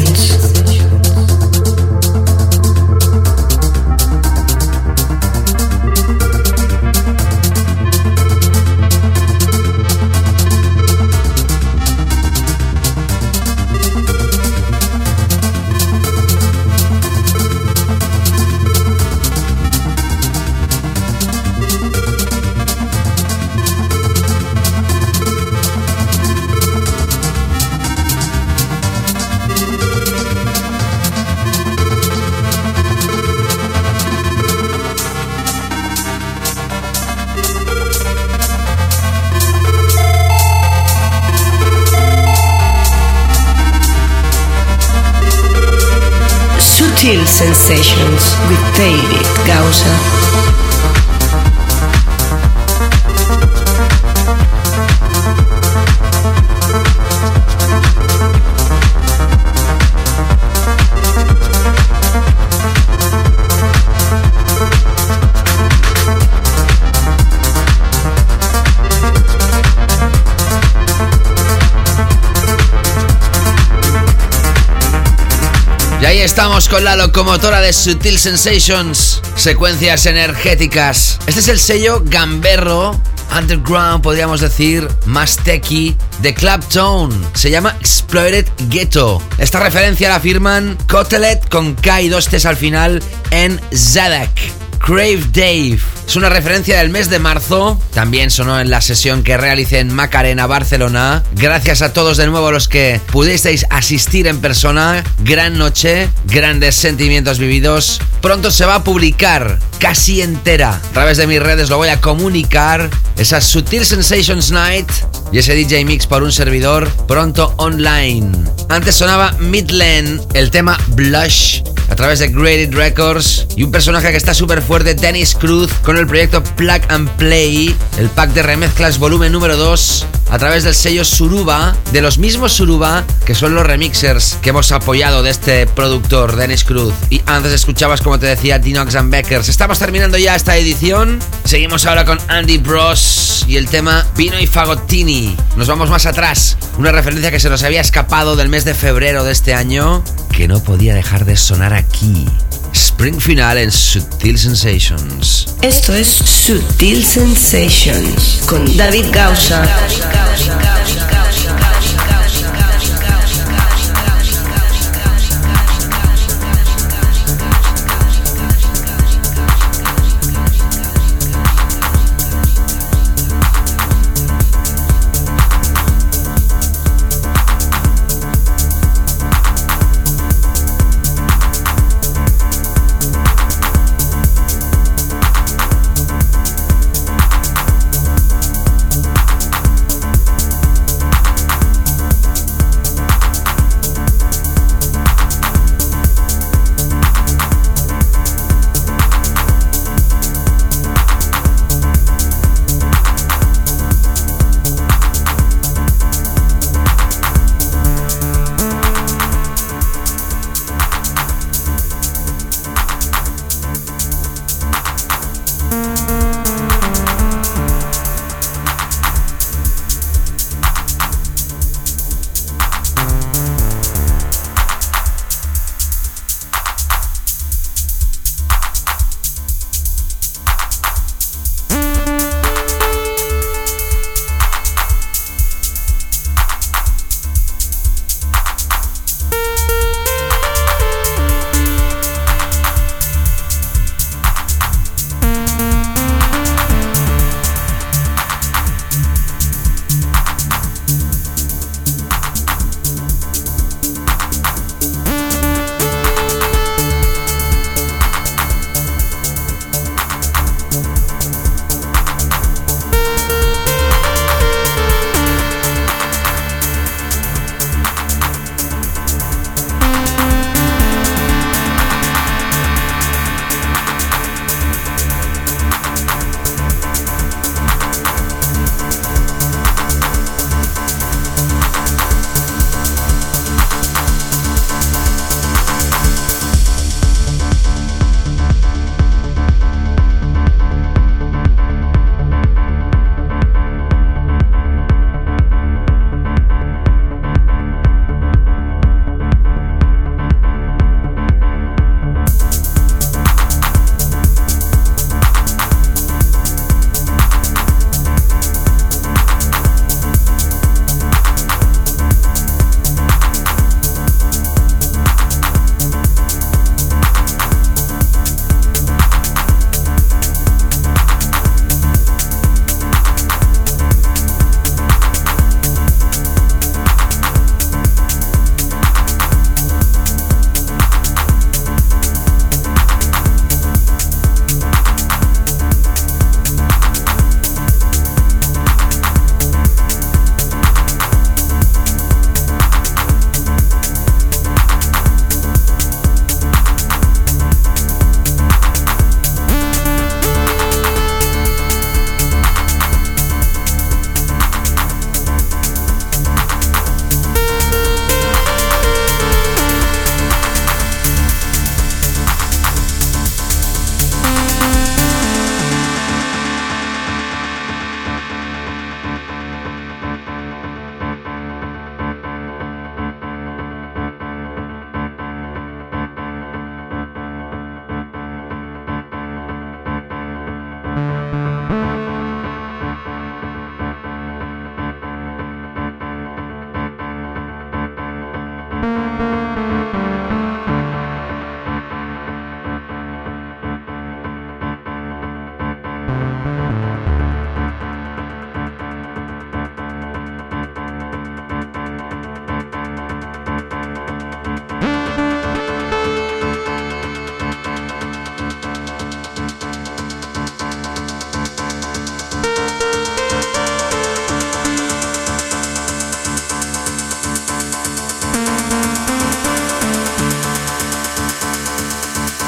con la locomotora de Sutil Sensations, secuencias energéticas. Este es el sello gamberro, underground, podríamos decir, más techy, de Tone. Se llama Exploited Ghetto. Esta referencia la firman Cotelet con K y dos T's al final en Zadak. Crave Dave. Es una referencia del mes de marzo. También sonó en la sesión que realicé en Macarena, Barcelona. Gracias a todos de nuevo los que pudisteis asistir en persona. Gran noche, grandes sentimientos vividos. Pronto se va a publicar casi entera. A través de mis redes lo voy a comunicar. Esa Sutil Sensations Night y ese DJ Mix por un servidor pronto online. Antes sonaba Midland, el tema Blush a través de Graded Records y un personaje que está súper fuerte, Dennis Cruz, con el proyecto Plug and Play, el pack de remezclas volumen número 2, a través del sello Suruba, de los mismos Suruba que son los remixers que hemos apoyado de este productor, Dennis Cruz. Y antes escuchabas, como te decía, Dinox and Beckers. Estamos terminando ya esta edición. Seguimos ahora con Andy Bros y el tema Vino y Fagottini. Nos vamos más atrás. Una referencia que se nos había escapado del mes de febrero de este año, que no podía dejar de sonar aquí. Spring Final en Sutil Sensations. Esto es Sutil Sensations con David Gausa. David Gausa.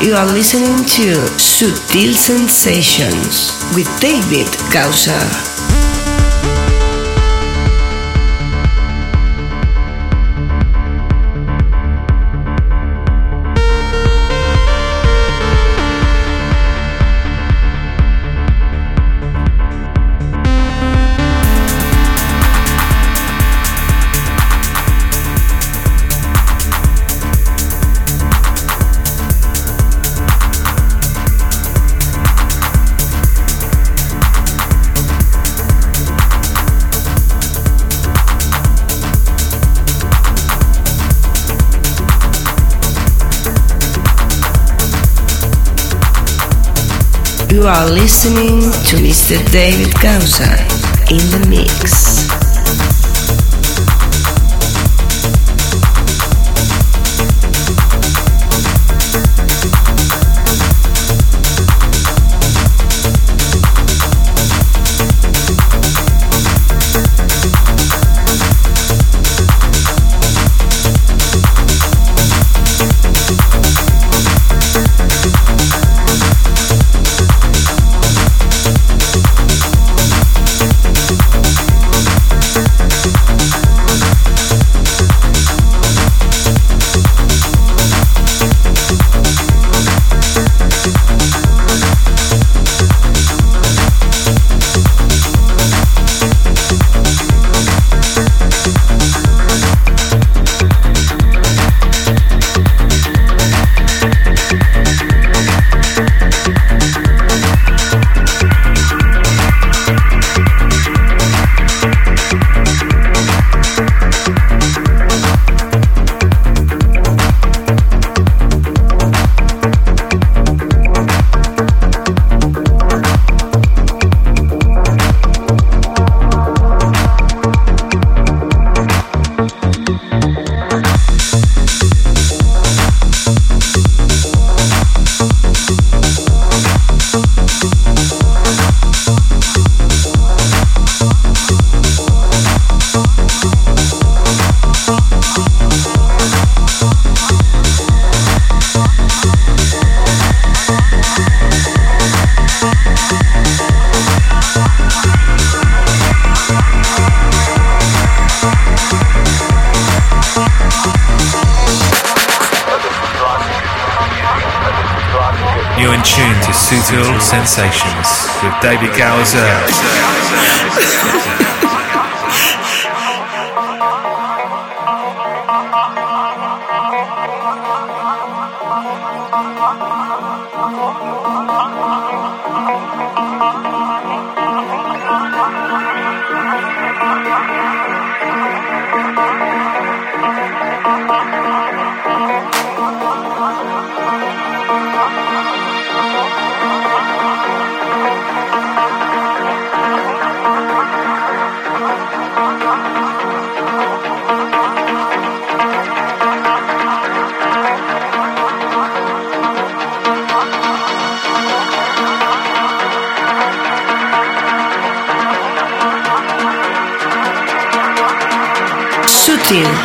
You are listening to Sutil Sensations with David Gausser. You are listening to Mr. David Causa in the mix.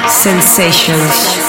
Sensations.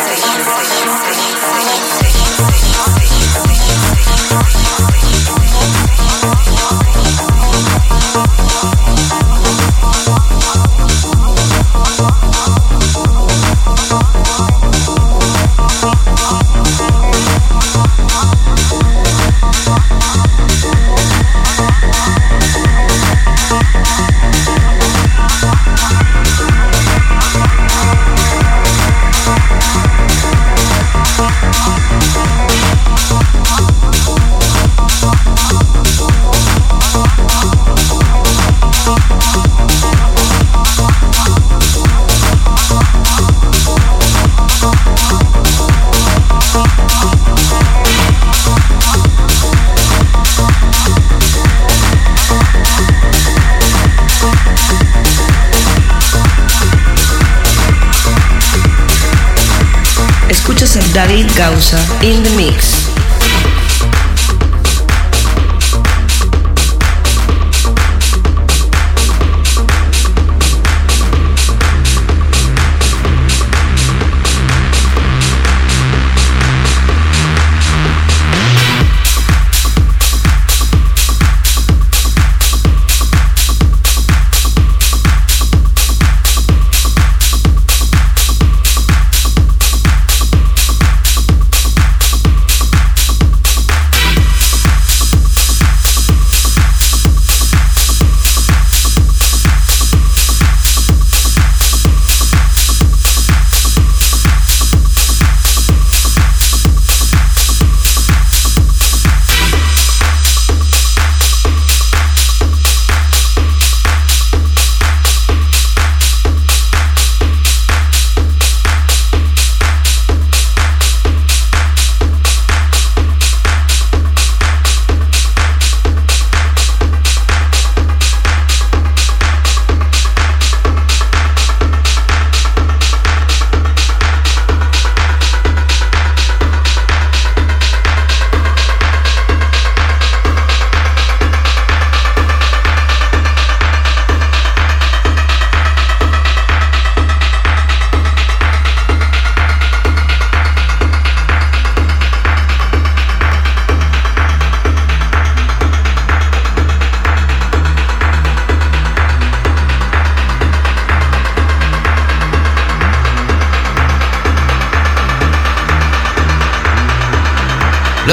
David Gausa in the mix.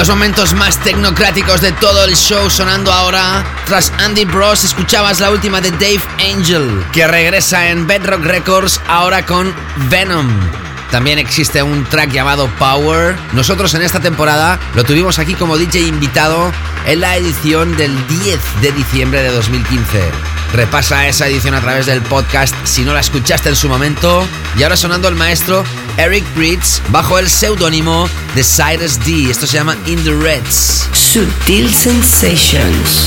Los momentos más tecnocráticos de todo el show sonando ahora. Tras Andy Bros escuchabas la última de Dave Angel, que regresa en Bedrock Records ahora con Venom. También existe un track llamado Power. Nosotros en esta temporada lo tuvimos aquí como DJ invitado en la edición del 10 de diciembre de 2015. Repasa esa edición a través del podcast si no la escuchaste en su momento. Y ahora sonando el maestro Eric Bridge bajo el seudónimo de Cyrus D. Esto se llama In the Reds. Sutil Sensations.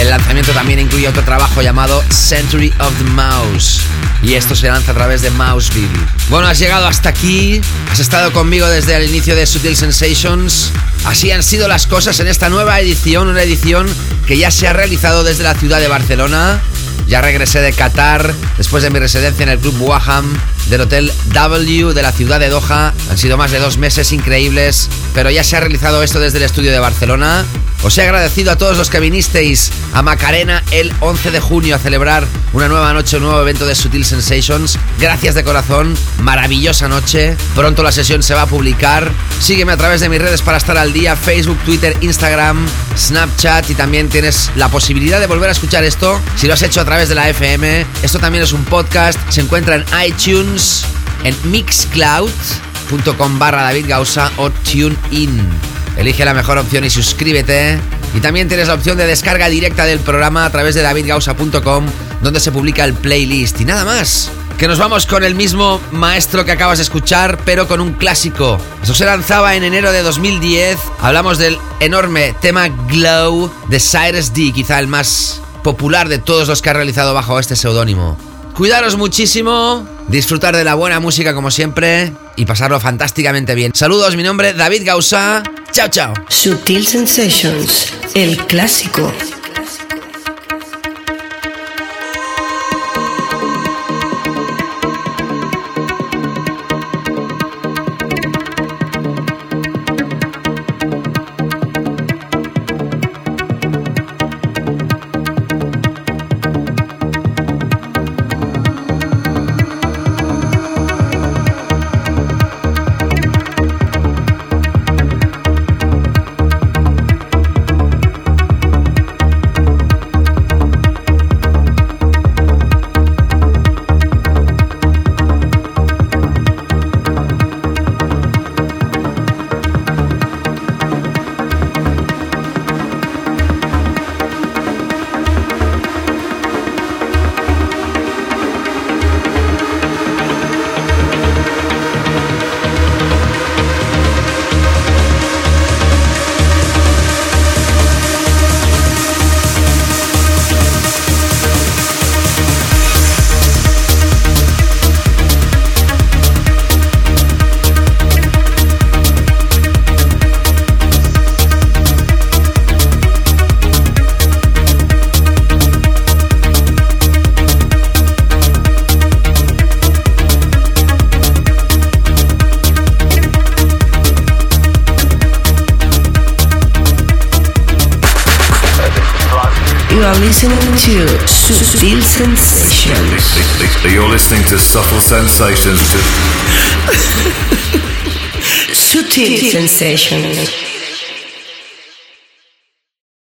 El lanzamiento también incluye otro trabajo llamado Century of the Mouse. Y esto se lanza a través de Mouseville. Bueno, has llegado hasta aquí. Has estado conmigo desde el inicio de Sutil Sensations. Así han sido las cosas en esta nueva edición, una edición que ya se ha realizado desde la ciudad de Barcelona. Ya regresé de Qatar después de mi residencia en el Club Waham del Hotel W de la ciudad de Doha. Han sido más de dos meses increíbles, pero ya se ha realizado esto desde el estudio de Barcelona. Os he agradecido a todos los que vinisteis a Macarena el 11 de junio a celebrar una nueva noche, un nuevo evento de Sutil Sensations. Gracias de corazón, maravillosa noche. Pronto la sesión se va a publicar. Sígueme a través de mis redes para estar al día, Facebook, Twitter, Instagram, Snapchat y también tienes la posibilidad de volver a escuchar esto si lo has hecho a través de la FM. Esto también es un podcast, se encuentra en iTunes, en mixcloud.com barra David Gausa o TuneIn. Elige la mejor opción y suscríbete. Y también tienes la opción de descarga directa del programa a través de davidgausa.com, donde se publica el playlist. Y nada más. Que nos vamos con el mismo maestro que acabas de escuchar, pero con un clásico. Eso se lanzaba en enero de 2010. Hablamos del enorme tema Glow de Cyrus D, quizá el más popular de todos los que ha realizado bajo este seudónimo. Cuidaros muchísimo, disfrutar de la buena música como siempre y pasarlo fantásticamente bien. Saludos, mi nombre es David Gausa. Chao, chao. Sutil Sensations, el clásico. To [laughs] Subtle Sensations. Sutil Sensations.